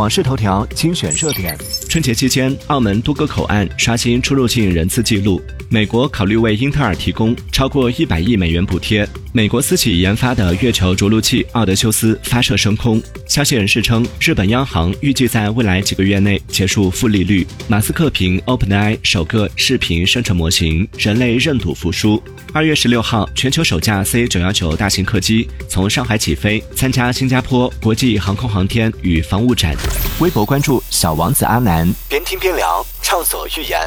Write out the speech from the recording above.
网视头条精选热点。春节期间，澳门多个口岸刷新出入境人次记录。美国考虑为英特尔提供超过一百亿美元补贴。美国私企研发的月球着陆器奥德修斯发射升空。消息人士称，日本央行预计在未来几个月内结束负利率。马斯克凭 OpenAI 首个视频生成模型，人类认赌服输。二月十六号，全球首架 C 九幺九大型客机从上海起飞，参加新加坡国际航空航天与防务展。微博关注小王子阿南，边听边聊，畅所欲言。